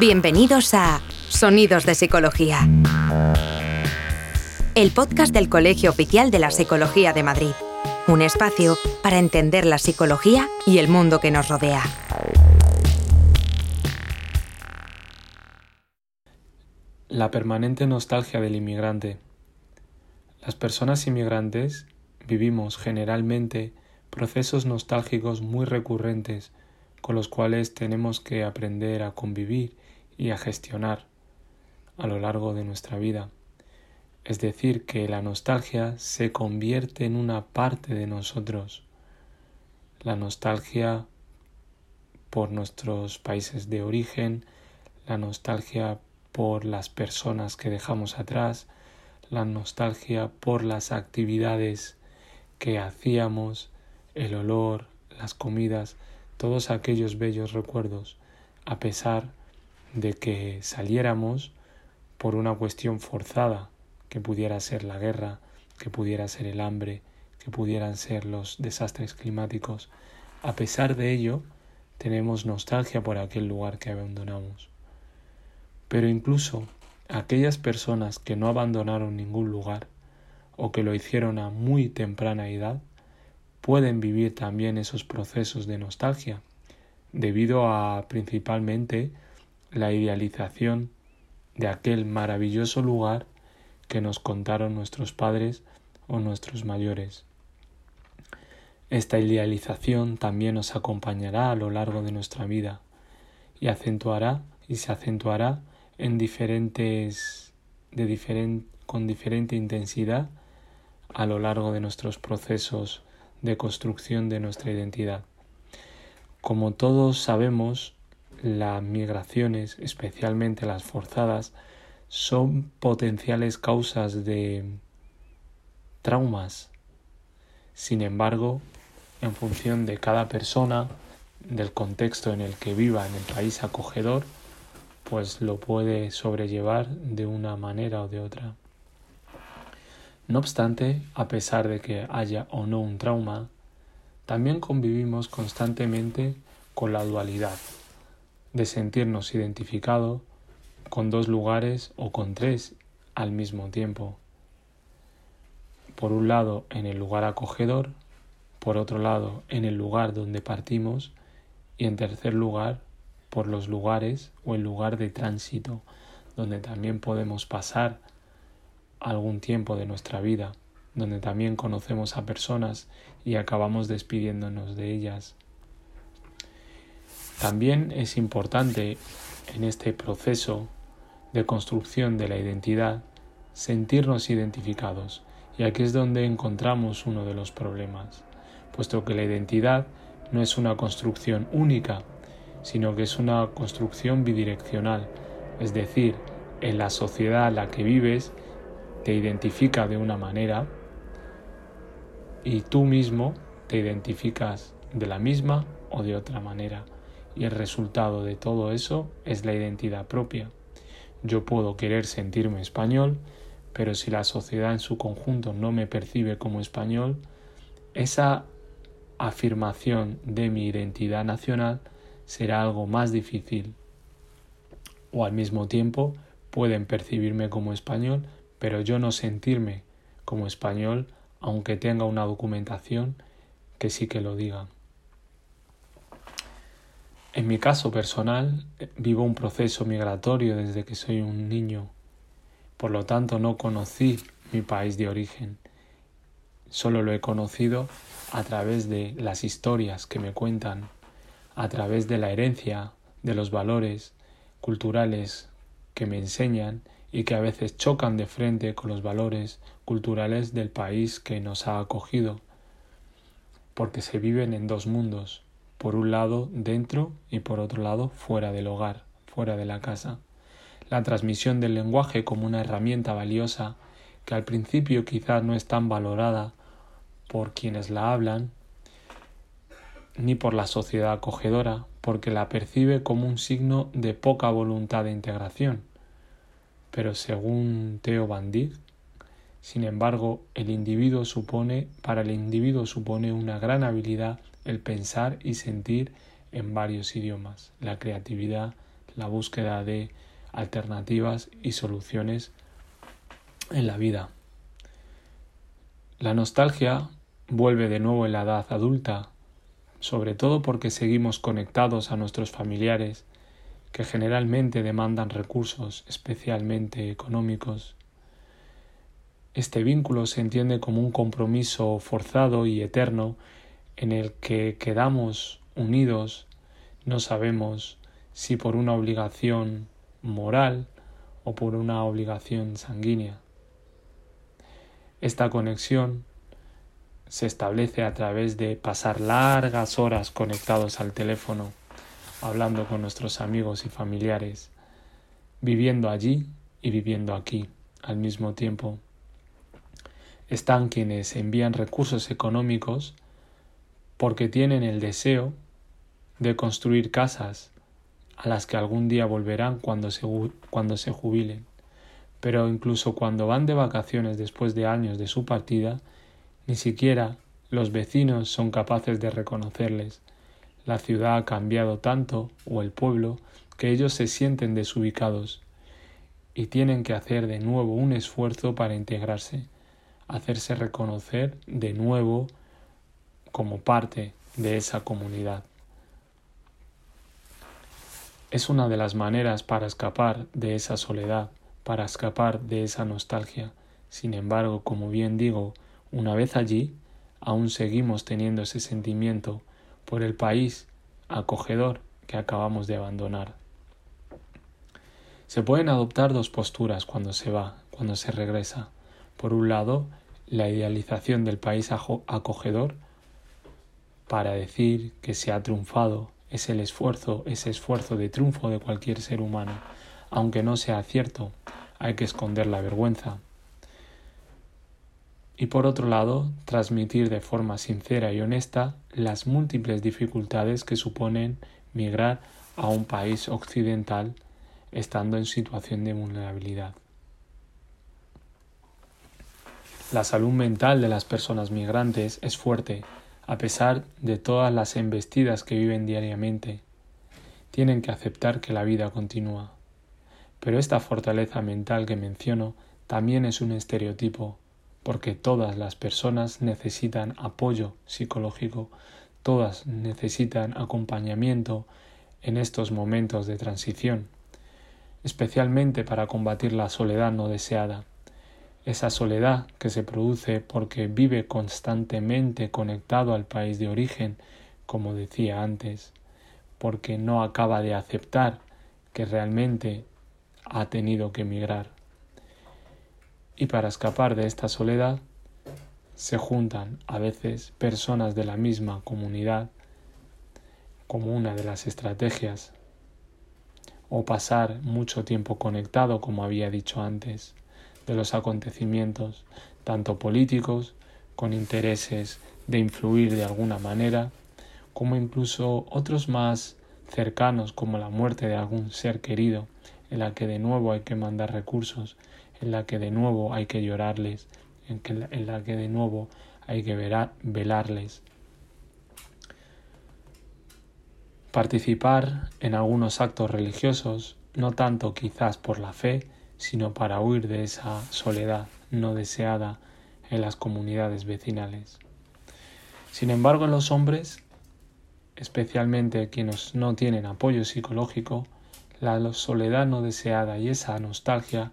Bienvenidos a Sonidos de Psicología. El podcast del Colegio Oficial de la Psicología de Madrid. Un espacio para entender la psicología y el mundo que nos rodea. La permanente nostalgia del inmigrante. Las personas inmigrantes vivimos generalmente procesos nostálgicos muy recurrentes con los cuales tenemos que aprender a convivir y a gestionar a lo largo de nuestra vida. Es decir, que la nostalgia se convierte en una parte de nosotros. La nostalgia por nuestros países de origen, la nostalgia por las personas que dejamos atrás, la nostalgia por las actividades que hacíamos, el olor, las comidas, todos aquellos bellos recuerdos, a pesar de que saliéramos por una cuestión forzada, que pudiera ser la guerra, que pudiera ser el hambre, que pudieran ser los desastres climáticos. A pesar de ello, tenemos nostalgia por aquel lugar que abandonamos. Pero incluso aquellas personas que no abandonaron ningún lugar o que lo hicieron a muy temprana edad pueden vivir también esos procesos de nostalgia debido a principalmente la idealización de aquel maravilloso lugar que nos contaron nuestros padres o nuestros mayores. Esta idealización también nos acompañará a lo largo de nuestra vida y acentuará y se acentuará en diferentes de con diferente intensidad a lo largo de nuestros procesos de construcción de nuestra identidad. Como todos sabemos, las migraciones, especialmente las forzadas, son potenciales causas de traumas. Sin embargo, en función de cada persona, del contexto en el que viva en el país acogedor, pues lo puede sobrellevar de una manera o de otra. No obstante, a pesar de que haya o no un trauma, también convivimos constantemente con la dualidad, de sentirnos identificados con dos lugares o con tres al mismo tiempo. Por un lado en el lugar acogedor, por otro lado en el lugar donde partimos y en tercer lugar por los lugares o el lugar de tránsito donde también podemos pasar algún tiempo de nuestra vida, donde también conocemos a personas y acabamos despidiéndonos de ellas. También es importante en este proceso de construcción de la identidad sentirnos identificados, y aquí es donde encontramos uno de los problemas, puesto que la identidad no es una construcción única, sino que es una construcción bidireccional, es decir, en la sociedad en la que vives te identifica de una manera y tú mismo te identificas de la misma o de otra manera y el resultado de todo eso es la identidad propia. Yo puedo querer sentirme español, pero si la sociedad en su conjunto no me percibe como español, esa afirmación de mi identidad nacional será algo más difícil. O al mismo tiempo pueden percibirme como español, pero yo no sentirme como español aunque tenga una documentación que sí que lo diga. En mi caso personal, vivo un proceso migratorio desde que soy un niño. Por lo tanto, no conocí mi país de origen. Solo lo he conocido a través de las historias que me cuentan a través de la herencia, de los valores culturales que me enseñan y que a veces chocan de frente con los valores culturales del país que nos ha acogido, porque se viven en dos mundos, por un lado dentro y por otro lado fuera del hogar, fuera de la casa. La transmisión del lenguaje como una herramienta valiosa que al principio quizás no es tan valorada por quienes la hablan, ni por la sociedad acogedora, porque la percibe como un signo de poca voluntad de integración. Pero según Theo Van sin embargo, el individuo supone, para el individuo supone una gran habilidad el pensar y sentir en varios idiomas, la creatividad, la búsqueda de alternativas y soluciones en la vida. La nostalgia vuelve de nuevo en la edad adulta, sobre todo porque seguimos conectados a nuestros familiares, que generalmente demandan recursos, especialmente económicos. Este vínculo se entiende como un compromiso forzado y eterno en el que quedamos unidos, no sabemos si por una obligación moral o por una obligación sanguínea. Esta conexión se establece a través de pasar largas horas conectados al teléfono, hablando con nuestros amigos y familiares, viviendo allí y viviendo aquí al mismo tiempo. Están quienes envían recursos económicos porque tienen el deseo de construir casas a las que algún día volverán cuando se, cuando se jubilen. Pero incluso cuando van de vacaciones después de años de su partida, ni siquiera los vecinos son capaces de reconocerles. La ciudad ha cambiado tanto, o el pueblo, que ellos se sienten desubicados y tienen que hacer de nuevo un esfuerzo para integrarse, hacerse reconocer de nuevo como parte de esa comunidad. Es una de las maneras para escapar de esa soledad, para escapar de esa nostalgia. Sin embargo, como bien digo, una vez allí, aún seguimos teniendo ese sentimiento por el país acogedor que acabamos de abandonar. Se pueden adoptar dos posturas cuando se va, cuando se regresa. Por un lado, la idealización del país acogedor para decir que se ha triunfado es el esfuerzo, ese esfuerzo de triunfo de cualquier ser humano. Aunque no sea cierto, hay que esconder la vergüenza. Y por otro lado, transmitir de forma sincera y honesta las múltiples dificultades que suponen migrar a un país occidental estando en situación de vulnerabilidad. La salud mental de las personas migrantes es fuerte a pesar de todas las embestidas que viven diariamente, tienen que aceptar que la vida continúa. Pero esta fortaleza mental que menciono también es un estereotipo, porque todas las personas necesitan apoyo psicológico, todas necesitan acompañamiento en estos momentos de transición, especialmente para combatir la soledad no deseada esa soledad que se produce porque vive constantemente conectado al país de origen, como decía antes, porque no acaba de aceptar que realmente ha tenido que emigrar. Y para escapar de esta soledad se juntan a veces personas de la misma comunidad como una de las estrategias o pasar mucho tiempo conectado como había dicho antes de los acontecimientos, tanto políticos, con intereses de influir de alguna manera, como incluso otros más cercanos como la muerte de algún ser querido, en la que de nuevo hay que mandar recursos, en la que de nuevo hay que llorarles, en, la que de nuevo hay que velarles. Participar en algunos actos religiosos, no tanto quizás por la fe, sino para huir de esa soledad no deseada en las comunidades vecinales. Sin embargo, en los hombres, especialmente quienes no tienen apoyo psicológico, la soledad no deseada y esa nostalgia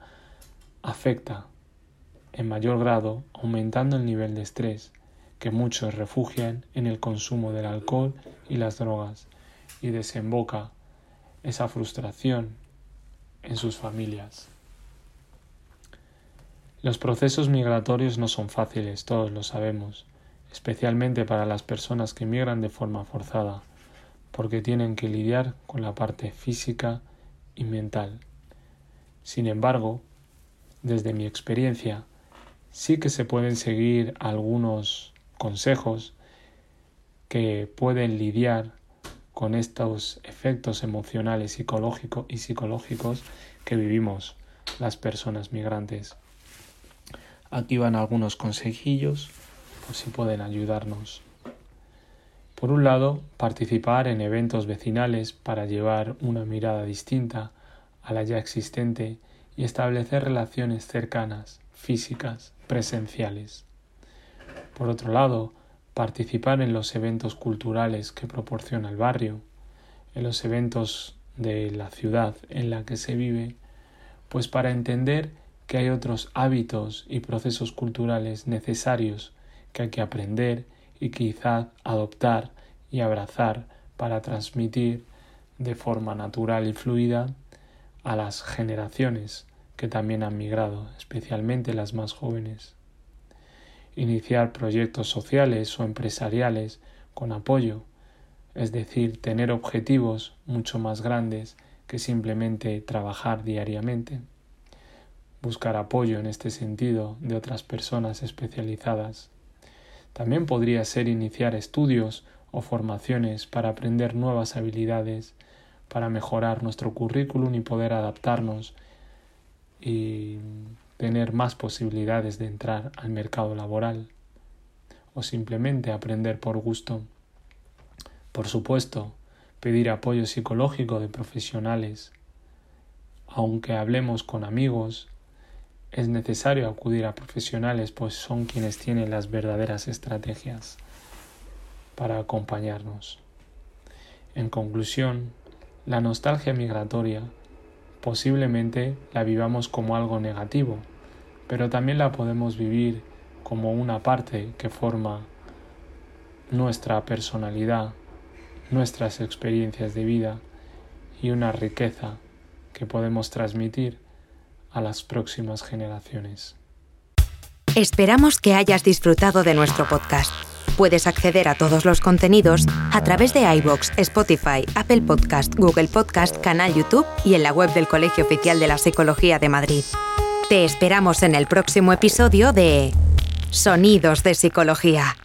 afecta en mayor grado, aumentando el nivel de estrés que muchos refugian en el consumo del alcohol y las drogas y desemboca esa frustración en sus familias. Los procesos migratorios no son fáciles, todos lo sabemos, especialmente para las personas que migran de forma forzada. porque tienen que lidiar con la parte física y mental. Sin embargo, desde mi experiencia, sí que se pueden seguir algunos consejos que pueden lidiar con estos efectos emocionales psicológicos y psicológicos que vivimos las personas migrantes. Aquí van algunos consejillos por si pueden ayudarnos. Por un lado, participar en eventos vecinales para llevar una mirada distinta a la ya existente y establecer relaciones cercanas, físicas, presenciales. Por otro lado, participar en los eventos culturales que proporciona el barrio, en los eventos de la ciudad en la que se vive, pues para entender que hay otros hábitos y procesos culturales necesarios que hay que aprender y quizá adoptar y abrazar para transmitir de forma natural y fluida a las generaciones que también han migrado, especialmente las más jóvenes. Iniciar proyectos sociales o empresariales con apoyo, es decir, tener objetivos mucho más grandes que simplemente trabajar diariamente. Buscar apoyo en este sentido de otras personas especializadas también podría ser iniciar estudios o formaciones para aprender nuevas habilidades, para mejorar nuestro currículum y poder adaptarnos y tener más posibilidades de entrar al mercado laboral o simplemente aprender por gusto. Por supuesto, pedir apoyo psicológico de profesionales. Aunque hablemos con amigos, es necesario acudir a profesionales, pues son quienes tienen las verdaderas estrategias para acompañarnos. En conclusión, la nostalgia migratoria posiblemente la vivamos como algo negativo, pero también la podemos vivir como una parte que forma nuestra personalidad, nuestras experiencias de vida y una riqueza que podemos transmitir a las próximas generaciones. Esperamos que hayas disfrutado de nuestro podcast. Puedes acceder a todos los contenidos a través de iBox, Spotify, Apple Podcast, Google Podcast, canal YouTube y en la web del Colegio Oficial de la Psicología de Madrid. Te esperamos en el próximo episodio de Sonidos de Psicología.